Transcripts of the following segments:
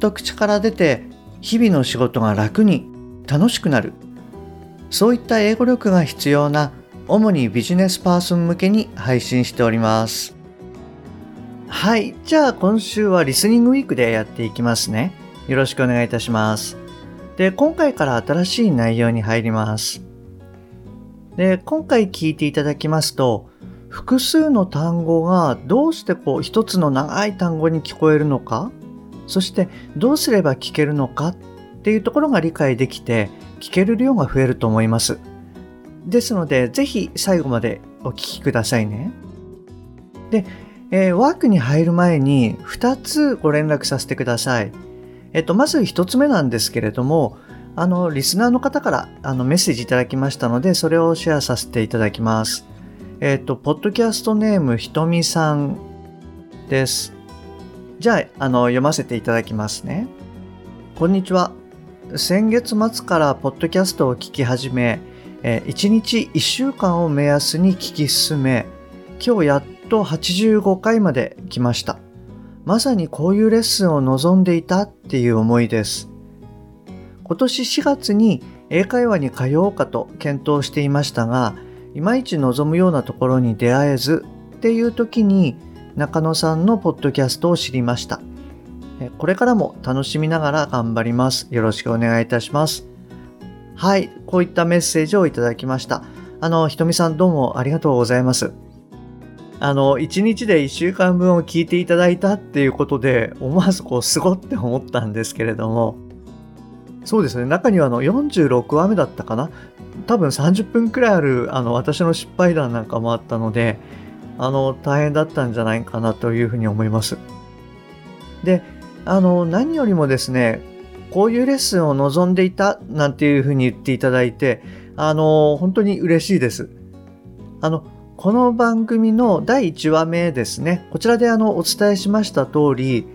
と口から出て日々の仕事が楽に楽しくなる。そういった英語力が必要な主にビジネスパーソン向けに配信しております。はいじゃあ今週はリスニングウィークでやっていきますね。よろしくお願いいたします。で今回から新しい内容に入ります。で今回聞いていただきますと複数の単語がどうしてこう一つの長い単語に聞こえるのかそしてどうすれば聞けるのかっていうところが理解できて聞ける量が増えると思います。ですのでぜひ最後までお聞きくださいね。で、えー、ワークに入る前に2つご連絡させてください。えっとまず1つ目なんですけれどもあのリスナーの方からあのメッセージいただきましたのでそれをシェアさせていただきます。えっとポッドキャストネームひとみさんです。じゃあ、あの、読ませていただきますね。こんにちは。先月末からポッドキャストを聞き始め、え1日1週間を目安に聞き進め、今日やっと85回まで来ました。まさにこういうレッスンを望んでいたっていう思いです。今年4月に英会話に通おうかと検討していましたが、いまいち望むようなところに出会えずっていう時に中野さんのポッドキャストを知りました。これからも楽しみながら頑張ります。よろしくお願いいたします。はい、こういったメッセージをいただきました。あの、ひとみさんどうもありがとうございます。あの、1日で1週間分を聞いていただいたっていうことで、思わずこう、すごって思ったんですけれども、そうですね、中にはあの46話目だったかな？多分30分くらいあるあの私の失敗談なんかもあったので、あの、大変だったんじゃないかなというふうに思います。で、あの、何よりもですね、こういうレッスンを望んでいたなんていうふうに言っていただいて、あの、本当に嬉しいです。あの、この番組の第1話目ですね、こちらであの、お伝えしました通り、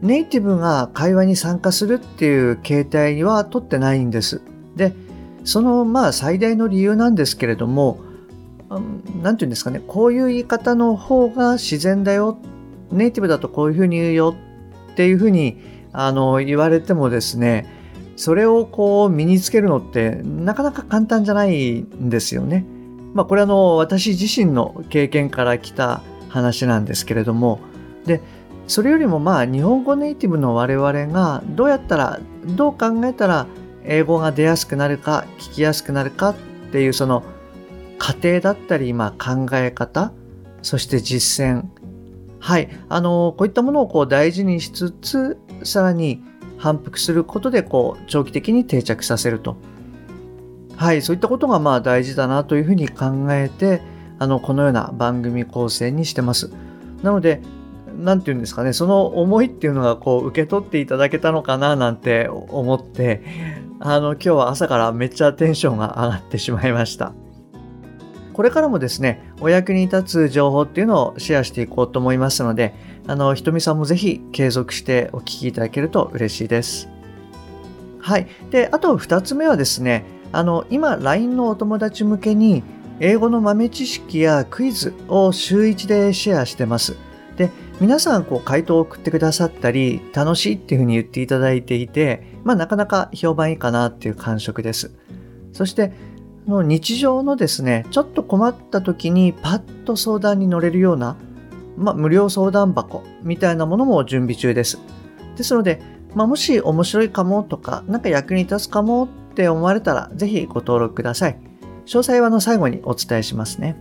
ネイティブが会話に参加するっていう形態はとってないんです。で、そのまあ最大の理由なんですけれども、何て言うんですかね。こういう言い方の方が自然だよ。ネイティブだとこういうふうに言うよっていうふうにあの言われてもですねそれをこう身につけるのってなかなか簡単じゃないんですよね。まあこれあの私自身の経験から来た話なんですけれども。でそれよりもまあ日本語ネイティブの我々がどうやったらどう考えたら英語が出やすくなるか聞きやすくなるかっていうその過程だったり、まあ、考え方、そして実践。はい。あの、こういったものをこう大事にしつつ、さらに反復することで、こう、長期的に定着させると。はい。そういったことが、まあ、大事だなというふうに考えて、あの、このような番組構成にしてます。なので、何て言うんですかね、その思いっていうのがこう受け取っていただけたのかななんて思って、あの今日は朝からめっちゃテンションが上がってしまいました。これからもですね、お役に立つ情報っていうのをシェアしていこうと思いますので、あの、ひとみさんもぜひ継続してお聞きいただけると嬉しいです。はい。で、あと2つ目はですね、あの、今、LINE のお友達向けに、英語の豆知識やクイズを週1でシェアしてます。で、皆さん、こう、回答を送ってくださったり、楽しいっていうふうに言っていただいていて、まあ、なかなか評判いいかなっていう感触です。そして、の日常のですね、ちょっと困った時にパッと相談に乗れるような、まあ、無料相談箱みたいなものも準備中です。ですので、まあ、もし面白いかもとか、何か役に立つかもって思われたら、ぜひご登録ください。詳細はの最後にお伝えしますね。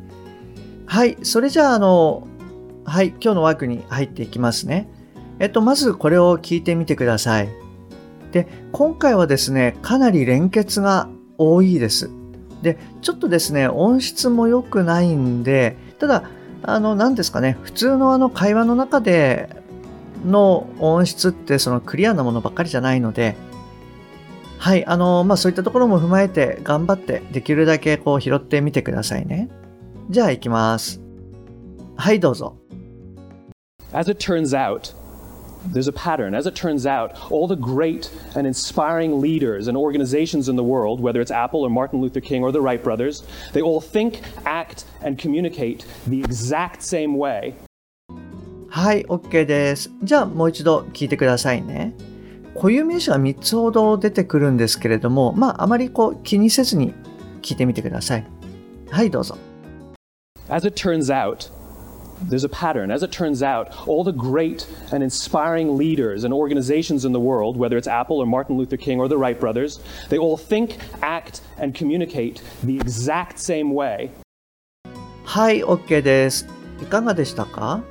はい、それじゃあ、あの、はい、今日のワークに入っていきますね。えっと、まずこれを聞いてみてください。で、今回はですね、かなり連結が多いです。で、ちょっとですね、音質も良くないんで、ただ、あの、何ですかね、普通のあの会話の中で、の音質ってそのクリアなものばっかりじゃないので、はい、あの、まあ、そういったところも踏まえて頑張ってできるだけこう拾ってみてくださいね。じゃあ行きます。はい、どうぞ。As it turns out, there's a pattern. As it turns out, all the great and inspiring leaders and organizations in the world, whether it's Apple or Martin Luther King or the Wright brothers, they all think, act, and communicate the exact same way. はい、OK です。じゃあもう一度聞いてくださいね。固有名詞が3つほど出てくるんですけれども、まあ、あまりこう気にせずに聞いてみてください。はい、どうぞ。As it turns out, there's a pattern. As it turns out, all the great and inspiring leaders and organizations in the world, whether it's Apple or Martin Luther King or the Wright brothers, they all think, act, and communicate the exact same way. はい、OK です。いかがでしたか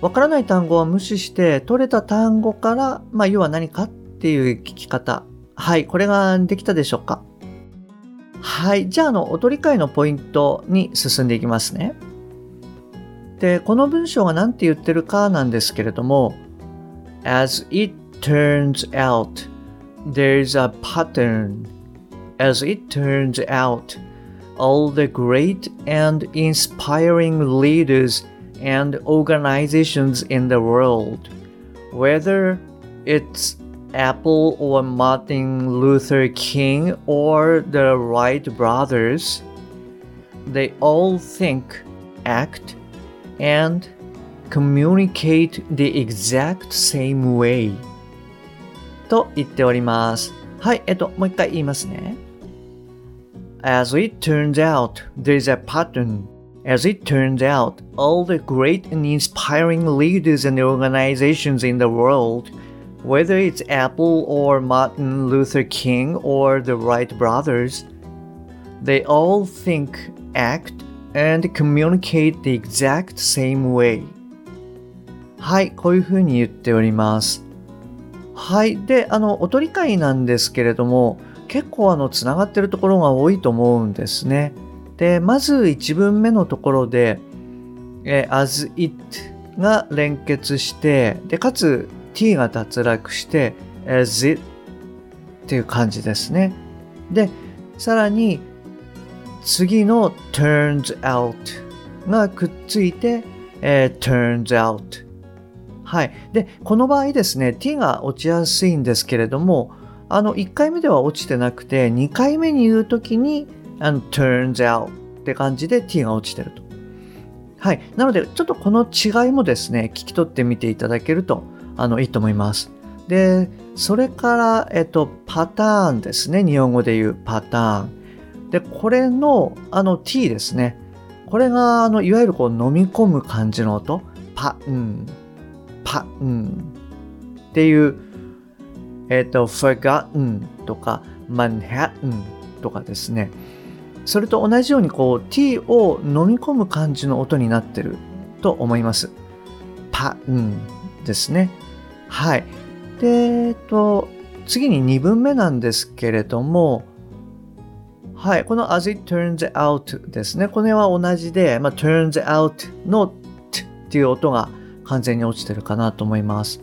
わからない単語は無視して、取れた単語から、まあ、要は何かっていう聞き方。はい、これができたでしょうかはい、じゃあ、あの、お取り替えのポイントに進んでいきますね。で、この文章が何て言ってるかなんですけれども、As it turns out, there's a pattern. As it turns out, all the great and inspiring leaders and organizations in the world, whether it's Apple or Martin Luther King or the Wright brothers, they all think, act, and communicate the exact same way と言っております。はい、えっと、もう一回言いますね。As it turns out, there's a pattern. As it turns out, all the great and inspiring leaders and organizations in the world, whether it's Apple or Martin Luther King or the Wright brothers, they all think, act, and communicate the exact same way. はいこういうふうに言っております。はいであのお取り替えなんですけれども結構あのつながってるところが多いと思うんですね。でまず1文目のところでえ as it が連結してでかつ t が脱落して as it っていう感じですね。でさらに次の turns out がくっついて、えー、turns out はい。で、この場合ですね、t が落ちやすいんですけれども、あの、1回目では落ちてなくて、2回目に言うときに、あの、turns out って感じで t が落ちてると。はい。なので、ちょっとこの違いもですね、聞き取ってみていただけると、あの、いいと思います。で、それから、えっと、パターンですね。日本語で言うパターン。で、これの、あの t ですね。これが、あの、いわゆるこう飲み込む感じの音。パン、パンっていう、えっ、ー、と、forgotten とか Manhattan とかですね。それと同じようにこう t を飲み込む感じの音になってると思います。パンですね。はい。で、えっと、次に2文目なんですけれども、はい。この as it turns out ですね。これは同じで、まあ、turns out の t っていう音が完全に落ちてるかなと思います。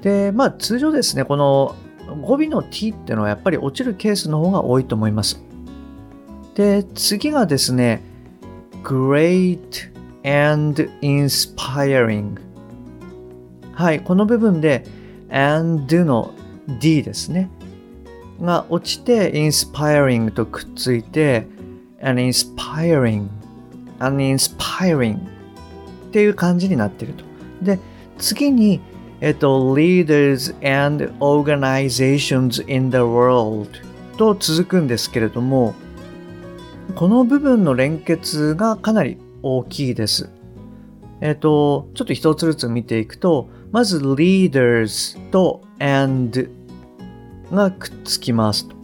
で、まあ通常ですね、この語尾の t っていうのはやっぱり落ちるケースの方が多いと思います。で、次がですね、great and inspiring。はい、この部分で and の d ですね。が落ちて inspiring とくっついて an inspiring an inspiring っていう感じになっていると。で、次に、えっと、leaders and organizations in the world と続くんですけれども、この部分の連結がかなり大きいです。えっと、ちょっと一つずつ見ていくと、まず leaders と and がくっつきますと。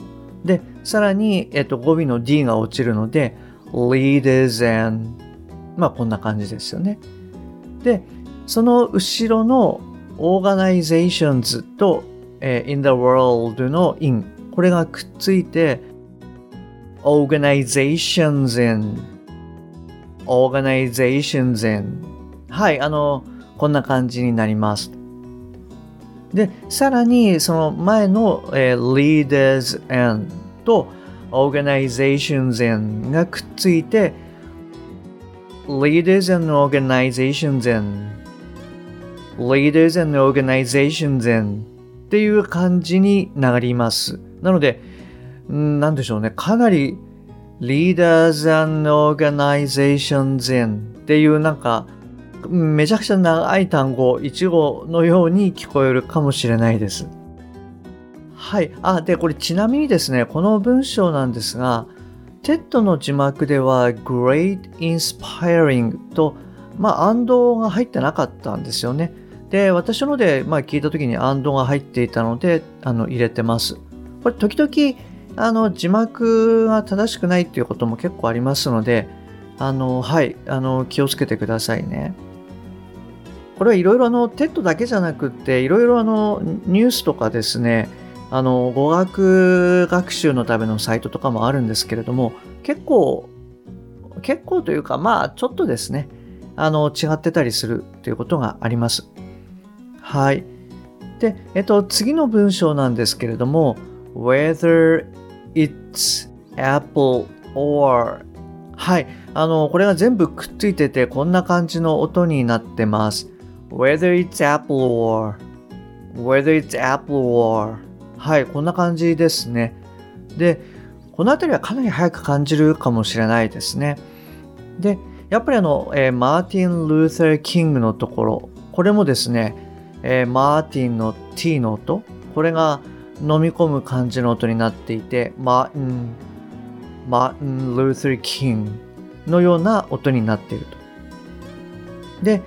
で、さらに、えっと、語尾の D が落ちるので、leaders and まあこんな感じですよね。で、その後ろの organizations と、えー、in the world の in これがくっついて organizations in organizations in はい、あの、こんな感じになります。で、さらにその前の、えー、leaders and と organizations and がくっついて leaders and organizations and leaders and organizations and っていう感じになります。なので、なんでしょうね。かなり leaders and organizations in っていうなんかめちゃくちゃ長い単語、一語のように聞こえるかもしれないです。はい。あ、で、これちなみにですね、この文章なんですが、TED の字幕では Great Inspiring と、まあ、アンドが入ってなかったんですよね。で、私ので、まあ、聞いた時にアンドが入っていたので、あの、入れてます。これ、時々、あの、字幕が正しくないっていうことも結構ありますので、あの、はい、あの、気をつけてくださいね。これはいろいろあの、TED だけじゃなくって、いろいろあの、ニュースとかですね、あの、語学学習のためのサイトとかもあるんですけれども、結構、結構というか、まあ、ちょっとですね、あの、違ってたりするということがあります。はい。で、えっと、次の文章なんですけれども、whether it's apple or はい。あの、これが全部くっついてて、こんな感じの音になってます。Whether it's apple or whether it's apple or はい、こんな感じですね。で、この辺りはかなり早く感じるかもしれないですね。で、やっぱりあの、えー、マーティン・ルーサー・キングのところ、これもですね、えー、マーティンの T の音、これが飲み込む感じの音になっていて、マーティン、マーティン・ルーサー・キングのような音になっていると。で、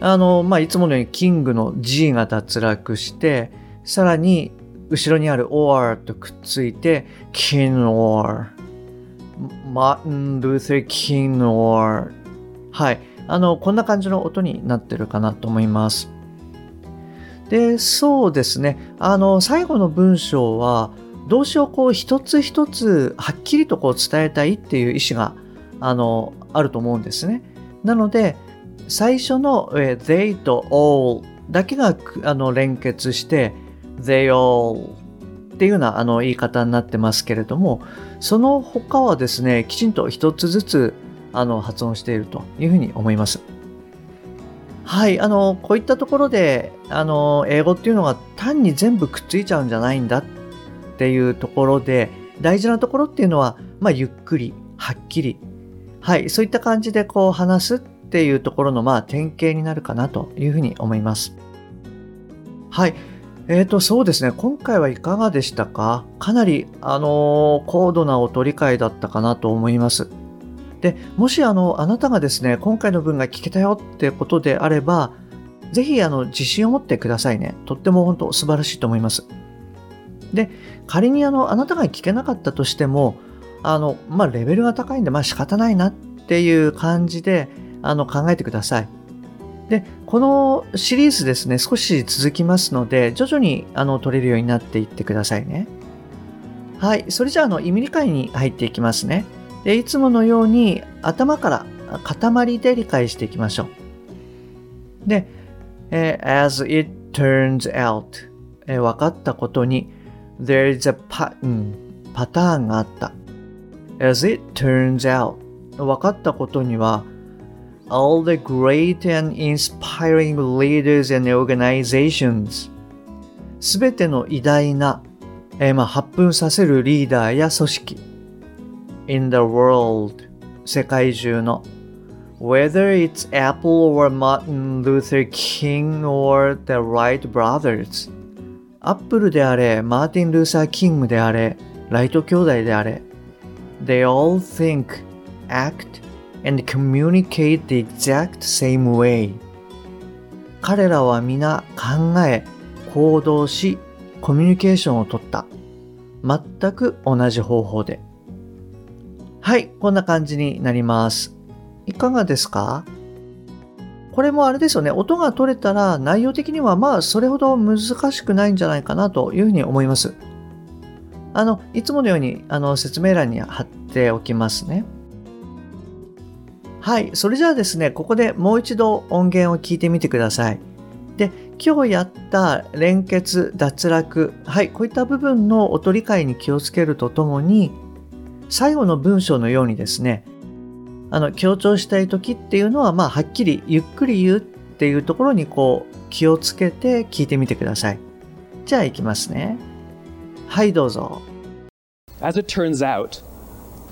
あの、まあ、いつものようにキングの G が脱落して、さらに後ろにある or とくっついて、king or マーティン・ルーサー・キン or はい。あの、こんな感じの音になってるかなと思います。で、そうですね。あの、最後の文章は、動詞をこう一つ一つはっきりとこう伝えたいっていう意思が、あの、あると思うんですね。なので、最初の、え they と all だけがあの連結して they all っていうようなあの言い方になってますけれどもその他はですねきちんと一つずつあの発音しているというふうに思います。はい、あのこういったところであの英語っていうのが単に全部くっついちゃうんじゃないんだっていうところで大事なところっていうのは、まあ、ゆっくりはっきりはいそういった感じでこう話すっていうところのまあ典型になるかなというふうに思います。はい。えーと、そうですね。今回はいかがでしたか？かなり、あのー、高度なお取り替えだったかなと思います。で、もしあの、あなたがですね、今回の文が聞けたよってことであれば、ぜひあの、自信を持ってくださいね。とっても本当素晴らしいと思います。で、仮にあの、あなたが聞けなかったとしても、あの、まあ、レベルが高いんで、まあ仕方ないなっていう感じで、あの考えてください。で、このシリーズですね、少し続きますので、徐々にあの取れるようになっていってくださいね。はい、それじゃあ、の意味理解に入っていきますね。で、いつものように頭から塊で理解していきましょう。で、え as it turns out、え分かったことに、there is a pattern パターンがあった。as it turns out 分かったことには、all the great and inspiring leaders and organizations すべての偉大な、えー、まあ、発奮させるリーダーや組織 in the world 世界中の whether it's Apple or Martin Luther King or the Wright brothers アップルであれ、マーティン・ルーサー・キングであれ、ライト兄弟であれ、they all think, act, and communicate the exact same way. 彼らは皆考え行動しコミュニケーションをとった。全く同じ方法で。はいこんな感じになります。いかがですか？これもあれですよね。音が取れたら内容的にはまあそれほど難しくないんじゃないかなというふうに思います。あのいつものようにあの説明欄に貼っておきますね。はい、それじゃあですね、ここでもう一度音源を聞いてみてください。で、今日やった連結、脱落、はい、こういった部分の音理解に気をつけるとともに、最後の文章のようにですね、あの、強調したい時っていうのは、まあ、はっきりゆっくり言うっていうところにこう、気をつけて聞いてみてください。じゃあ、いきますね。はい、どうぞ。As it turns out,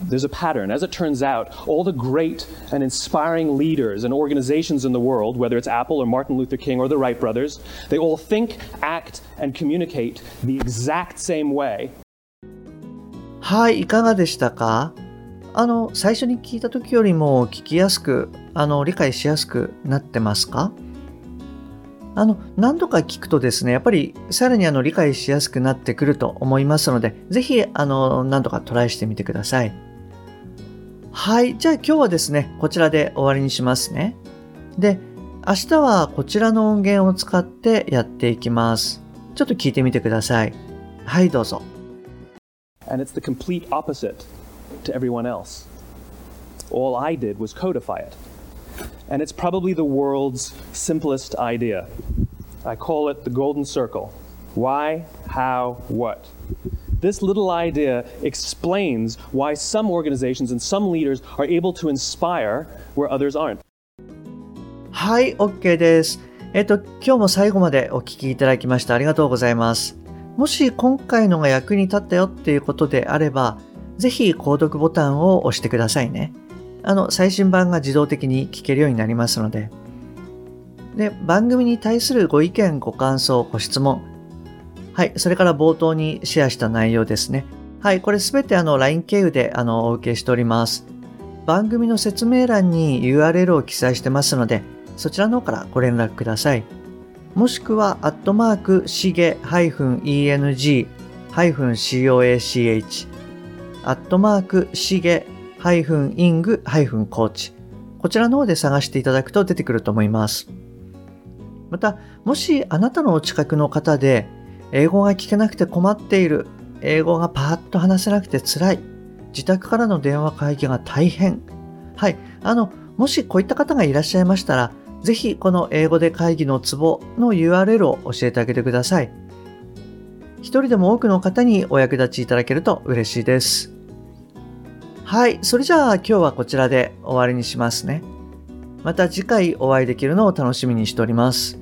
there's a pattern. As it turns out, all the great and inspiring leaders and organizations in the world, whether it's Apple or Martin Luther King or the Wright brothers, they all think, act, and communicate the exact same way. はい、いかがでしたかあの、最初に聞いた時よりも聞きやすく、あの、理解しやすくなってますかあの、何度か聞くとですね、やっぱりさらにあの理解しやすくなってくると思いますので、ぜひあの、何度かトライしてみてください。はい。じゃあ今日はですね、こちらで終わりにしますね。で、明日はこちらの音源を使ってやっていきます。ちょっと聞いてみてください。はい、どうぞ。And it's the complete opposite to everyone else. All I did was codify it. And it's probably the world's simplest idea. I call it the golden circle. Why, how, what. This little idea explains why some organizations and some leaders are able to inspire where others aren't. はい、OK です。えっと、今日も最後までお聞きいただきましてありがとうございます。もし今回のが役に立ったよっていうことであれば、ぜひ購読ボタンを押してくださいね。あの、最新版が自動的に聞けるようになりますので。で、番組に対するご意見、ご感想、ご質問。はい、それから冒頭にシェアした内容ですね。はい、これすべてあの LINE 経由であのお受けしております。番組の説明欄に URL を記載してますので、そちらの方からご連絡ください。もしくは、アットマーク、しげ -eng-coach、アットマーク、しげ -ing-coach、こちらの方で探していただくと出てくると思います。また、もしあなたのお近くの方で、英語が聞けなくて困っている、英語がパーッと話せなくて辛い、自宅からの電話会議が大変。はい、あの、もしこういった方がいらっしゃいましたら、ぜひこの英語で会議のツボの URL を教えてあげてください。一人でも多くの方にお役立ちいただけると嬉しいです。はい、それじゃあ今日はこちらで終わりにしますね。また次回お会いできるのを楽しみにしております。